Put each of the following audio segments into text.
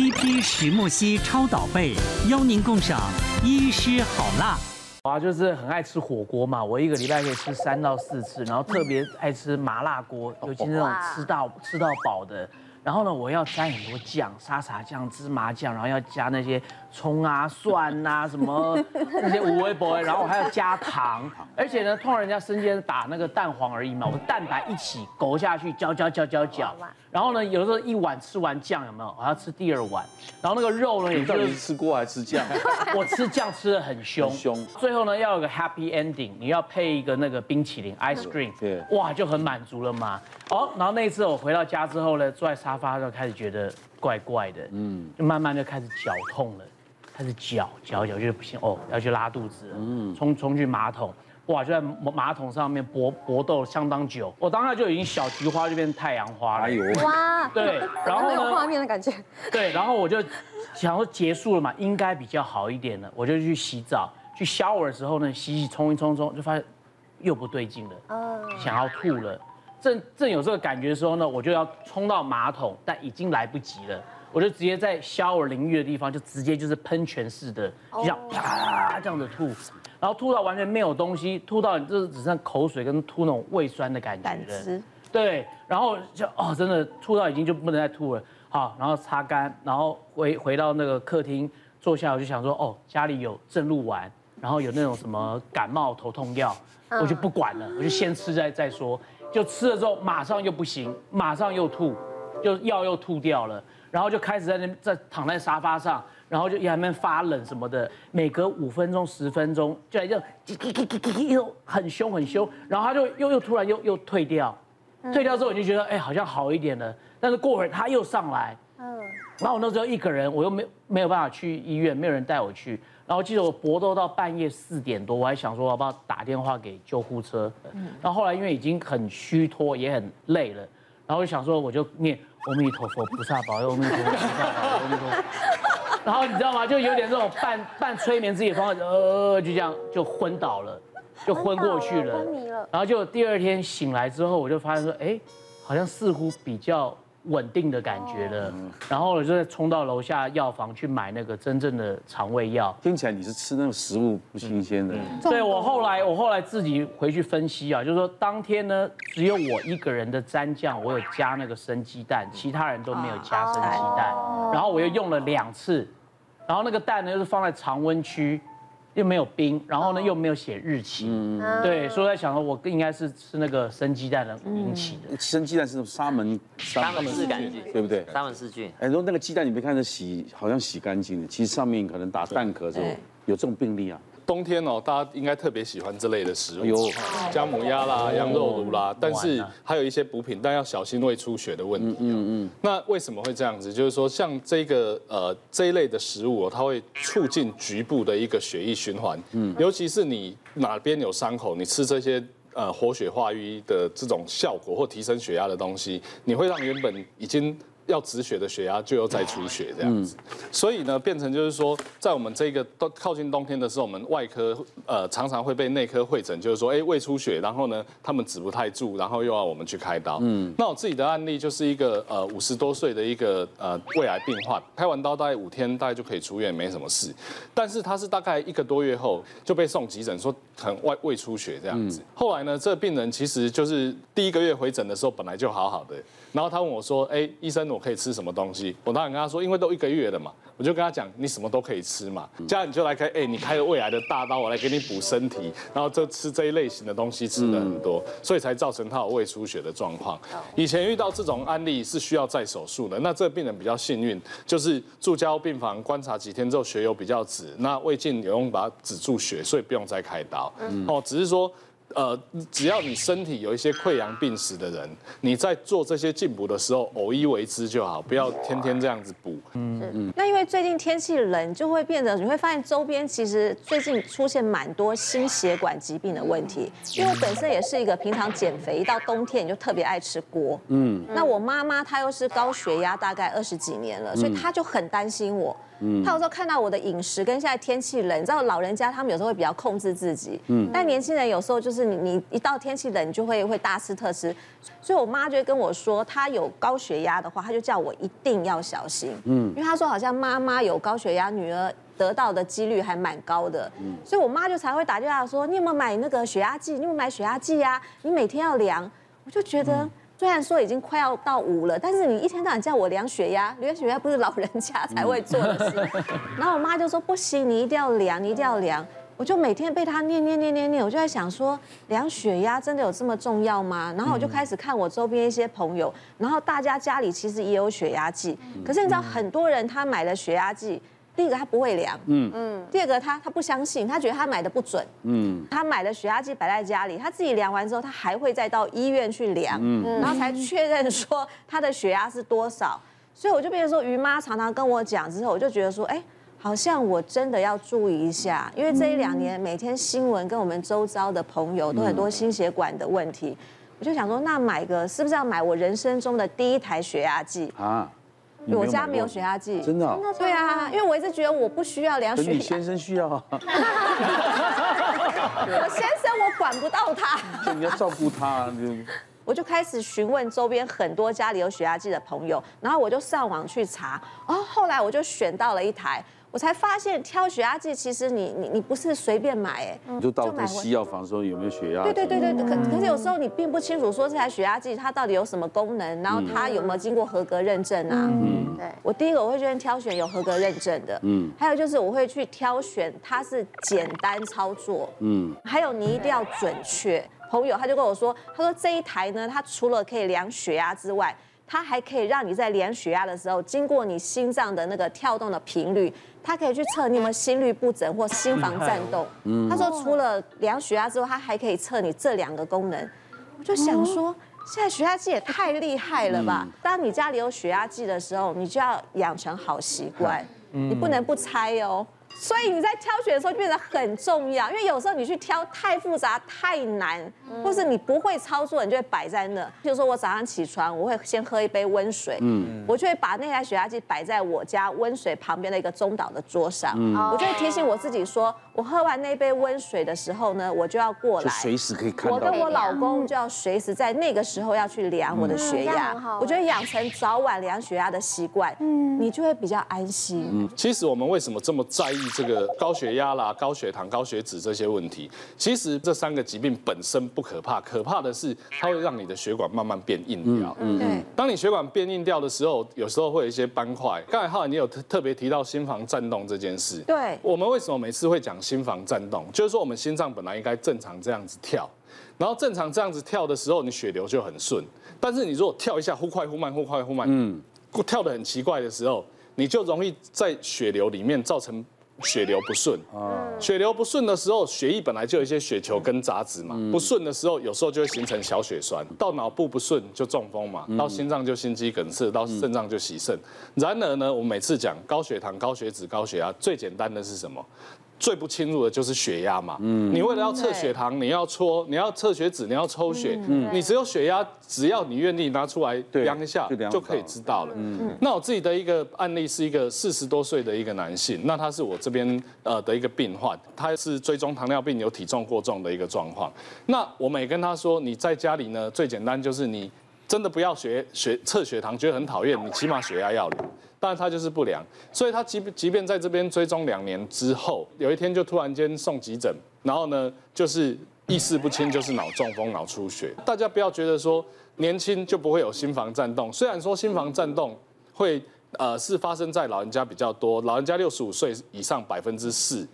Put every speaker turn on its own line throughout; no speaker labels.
CP 石墨烯超导杯，邀您共赏医师好辣。
我就是很爱吃火锅嘛，我一个礼拜可以吃三到四次，然后特别爱吃麻辣锅，尤其那种吃到吃到饱的。然后呢，我要沾很多酱，沙茶酱、芝麻酱，然后要加那些葱啊、蒜啊什么 那些五味博，然后我还要加糖。而且呢，通常人家生煎打那个蛋黄而已嘛，我蛋白一起勾下去，搅搅搅搅搅。然后呢，有的时候一碗吃完酱有没有？我要吃第二碗。然后那个肉呢，也就是
吃锅还是吃酱？
我吃酱吃的很凶。凶。最后呢，要有个 happy ending，你要配一个那个冰淇淋 ice cream，对，哇，就很满足了嘛。哦，然后那一次我回到家之后呢，坐在沙发上开始觉得怪怪的，嗯，就慢慢就开始脚痛了，开始脚脚脚就不行哦，要去拉肚子了，嗯，冲冲去马桶。哇！就在马桶上面搏搏斗相当久，我当下就已经小菊花就变太阳花了。哎呦！哇！对，然后呢？
有画面的感觉。
对，然后我就想说结束了嘛，应该比较好一点了，我就去洗澡。去 shower 的时候呢，洗洗冲一冲冲，就发现又不对劲了，嗯，想要吐了。正正有这个感觉的时候呢，我就要冲到马桶，但已经来不及了，我就直接在 shower 淋浴的地方就直接就是喷泉式的，就这样啪这样的吐。然后吐到完全没有东西，吐到就是只剩口水跟吐那种胃酸的感觉了。对，然后就哦，真的吐到已经就不能再吐了。好，然后擦干，然后回回到那个客厅坐下，我就想说，哦，家里有正露丸，然后有那种什么感冒头痛药，我就不管了，我就先吃再再说。就吃了之后，马上又不行，马上又吐，就药又吐掉了，然后就开始在那在躺在沙发上。然后就在那边发冷什么的，每隔五分钟十分钟就来这样，又很凶很凶，然后他就又又突然又又退掉，退掉之后我就觉得哎好像好一点了，但是过会儿他又上来，嗯，然后我那时候一个人，我又没没有办法去医院，没有人带我去，然后我记得我搏斗到半夜四点多，我还想说要不要打电话给救护车，嗯，然后后来因为已经很虚脱也很累了，然后我就想说我就念阿弥陀佛菩萨保佑，阿弥陀佛菩萨保佑，阿弥陀佛。然后你知道吗？就有点这种半半催眠自己的方式，呃，就这样就昏倒了，就昏过去了。昏迷了。然后就第二天醒来之后，我就发现说，哎，好像似乎比较稳定的感觉了。然后我就再冲到楼下药房去买那个真正的肠胃药。
听起来你是吃那种食物不新鲜的。
对，我后来我后来自己回去分析啊，就是说当天呢，只有我一个人的蘸酱，我有加那个生鸡蛋，其他人都没有加生鸡蛋。然后我又用了两次。然后那个蛋呢，又是放在常温区，又没有冰，然后呢又没有写日期，嗯、对，所以我在想说，我应该是吃那个生鸡蛋的引起的。
生鸡蛋是沙门
沙门氏杆菌，
对不对？
沙门氏菌。
哎，说那个鸡蛋，你别看着洗，好像洗干净的，其实上面可能打蛋壳的时候有这种病例啊。
冬天哦，大家应该特别喜欢这类的食物，有姜母鸭啦、羊肉炉啦，但是还有一些补品，但要小心胃出血的问题。嗯嗯。那为什么会这样子？就是说，像这个呃这一类的食物，它会促进局部的一个血液循环。嗯。尤其是你哪边有伤口，你吃这些呃活血化瘀的这种效果或提升血压的东西，你会让原本已经。要止血的血压就又再出血这样子，所以呢，变成就是说，在我们这个都靠近冬天的时候，我们外科呃常常会被内科会诊，就是说，哎，胃出血，然后呢，他们止不太住，然后又要我们去开刀。嗯，那我自己的案例就是一个呃五十多岁的一个呃胃癌病患，开完刀大概五天大概就可以出院，没什么事。但是他是大概一个多月后就被送急诊，说很外胃出血这样子。后来呢，这个病人其实就是第一个月回诊的时候本来就好好的。然后他问我说：“哎，医生，我可以吃什么东西？”我当然跟他说：“因为都一个月了嘛，我就跟他讲，你什么都可以吃嘛。这样你就来开，哎，你开了胃癌的大刀，我来给你补身体，然后就吃这一类型的东西，吃的很多，所以才造成他有胃出血的状况。以前遇到这种案例是需要再手术的，那这个病人比较幸运，就是住加护病房观察几天之后血有比较止，那胃镜有用把它止住血，所以不用再开刀。哦，只是说。呃，只要你身体有一些溃疡病史的人，你在做这些进补的时候，偶一为之就好，不要天天这样子补。
嗯嗯。那因为最近天气冷，就会变得你会发现周边其实最近出现蛮多心血管疾病的问题。因为我本身也是一个平常减肥，一到冬天你就特别爱吃锅。嗯。那我妈妈她又是高血压，大概二十几年了，所以她就很担心我。嗯，她有时候看到我的饮食跟现在天气冷，你知道老人家他们有时候会比较控制自己，嗯，但年轻人有时候就是你你一到天气冷你就会会大吃特吃，所以我妈就会跟我说，她有高血压的话，她就叫我一定要小心，嗯嗯，因为她说好像妈妈有高血压，女儿得到的几率还蛮高的，嗯，所以我妈就才会打电话说，你有没有买那个血压计？你有没有买血压计呀？你每天要量。我就觉得，虽然说已经快要到五了，但是你一天到晚叫我量血压，量血压不是老人家才会做的事。然后我妈就说不行，你一定要量，你一定要量。我就每天被他念念念念念，我就在想说，量血压真的有这么重要吗？然后我就开始看我周边一些朋友，然后大家家里其实也有血压计，可是你知道很多人他买了血压计，第一个他不会量，嗯。嗯，第二个他他不相信，他觉得他买的不准，嗯，他买了血压计摆在家里，他自己量完之后，他还会再到医院去量，嗯，然后才确认说他的血压是多少，所以我就变成说，于妈常常跟我讲之后，我就觉得说，哎。好像我真的要注意一下，因为这一两年每天新闻跟我们周遭的朋友都很多心血管的问题，我就想说，那买个是不是要买我人生中的第一台血压计啊？我家没有血压计，
真的？
对啊，因为我一直觉得我不需要量血压。
你先生需要啊。我
先生我管不到他。
你要照顾他。
我就开始询问周边很多家里有血压计的朋友，然后我就上网去查，然后后来我就选到了一台。我才发现挑血压计，其实你你你不是随便买哎，
你就到西药房说有没有血压？
对对对对，可可是有时候你并不清楚说这台血压计它到底有什么功能，然后它有没有经过合格认证啊？嗯，对。我第一个我会先挑选有合格认证的，嗯，还有就是我会去挑选它是简单操作，嗯，还有你一定要准确。朋友他就跟我说，他说这一台呢，它除了可以量血压之外，它还可以让你在量血压的时候，经过你心脏的那个跳动的频率。它可以去测你有没有心律不整或心房颤动。他说除了量血压之外，他还可以测你这两个功能。我就想说，现在血压计也太厉害了吧！当你家里有血压计的时候，你就要养成好习惯，你不能不拆哦。所以你在挑选的时候就变得很重要，因为有时候你去挑太复杂、太难，或是你不会操作，你就会摆在那。譬如说我早上起床，我会先喝一杯温水，嗯，我就会把那台血压计摆在我家温水旁边的一个中岛的桌上，嗯，我就会提醒我自己说，我喝完那杯温水的时候呢，我就要过来，
随时可以看到。
我跟我老公就要随时在那个时候要去量我的血压，我觉得养成早晚量血压的习惯，嗯，你就会比较安心。嗯，
其实我们为什么这么在意？这个高血压啦、高血糖、高血脂这些问题，其实这三个疾病本身不可怕，可怕的是它会让你的血管慢慢变硬掉。嗯，对。当你血管变硬掉的时候，有时候会有一些斑块。刚才浩然你有特特别提到心房颤动这件事。
对。
我们为什么每次会讲心房颤动？就是说我们心脏本来应该正常这样子跳，然后正常这样子跳的时候，你血流就很顺。但是你如果跳一下忽快忽慢，忽快忽慢，嗯，跳得很奇怪的时候，你就容易在血流里面造成。血流不顺，血流不顺的时候，血液本来就有一些血球跟杂质嘛，不顺的时候，有时候就会形成小血栓，到脑部不顺就中风嘛，到心脏就心肌梗塞，到肾脏就洗肾。然而呢，我们每次讲高血糖、高血脂、高血压，最简单的是什么？最不侵入的就是血压嘛。嗯，你为了要测血糖，你要搓，你要测血脂，你要抽血。嗯，你只有血压，只要你愿意拿出来量一下，就可以知道了。嗯，那我自己的一个案例是一个四十多岁的一个男性，那他是我这边呃的一个病患，他是追踪糖尿病，有体重过重的一个状况。那我们也跟他说，你在家里呢，最简单就是你真的不要学学测血糖，觉得很讨厌，你起码血压要量。但是他就是不良，所以他即即便在这边追踪两年之后，有一天就突然间送急诊，然后呢就是意识不清，就是脑中风、脑出血。大家不要觉得说年轻就不会有心房颤动，虽然说心房颤动会呃是发生在老人家比较多，老人家六十五岁以上百分之四，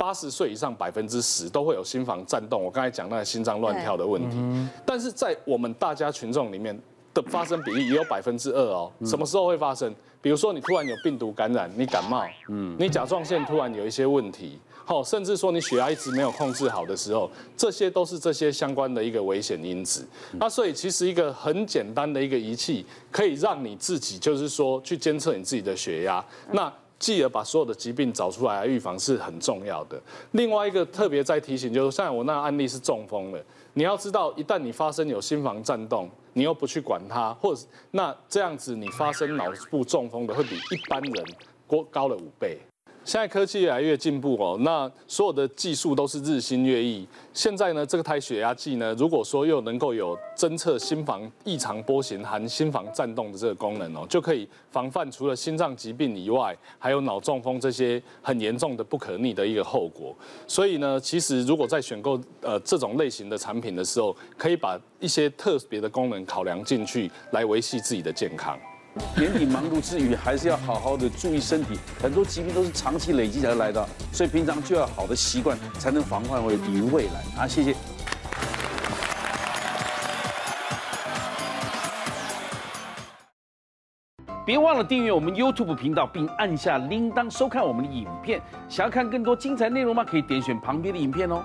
八十岁以上百分之十都会有心房颤动。我刚才讲那个心脏乱跳的问题，但是在我们大家群众里面的发生比例也有百分之二哦。什么时候会发生？比如说你突然有病毒感染，你感冒，嗯，你甲状腺突然有一些问题，好，甚至说你血压一直没有控制好的时候，这些都是这些相关的一个危险因子。那所以其实一个很简单的一个仪器，可以让你自己就是说去监测你自己的血压，那继而把所有的疾病找出来预防是很重要的。另外一个特别在提醒就是，像我那个案例是中风了，你要知道，一旦你发生有心房颤动。你又不去管它，或者那这样子，你发生脑部中风的会比一般人高高了五倍。现在科技越来越进步哦，那所有的技术都是日新月异。现在呢，这个台血压计呢，如果说又能够有侦测心房异常波形含心房颤动的这个功能哦，就可以防范除了心脏疾病以外，还有脑中风这些很严重的不可逆的一个后果。所以呢，其实如果在选购呃这种类型的产品的时候，可以把一些特别的功能考量进去，来维系自己的健康。
年底忙碌之余，还是要好好的注意身体。很多疾病都是长期累积才来的，所以平常就要好的习惯，才能防患于未来。啊，谢谢。
别忘了订阅我们 YouTube 频道，并按下铃铛收看我们的影片。想要看更多精彩内容吗？可以点选旁边的影片哦。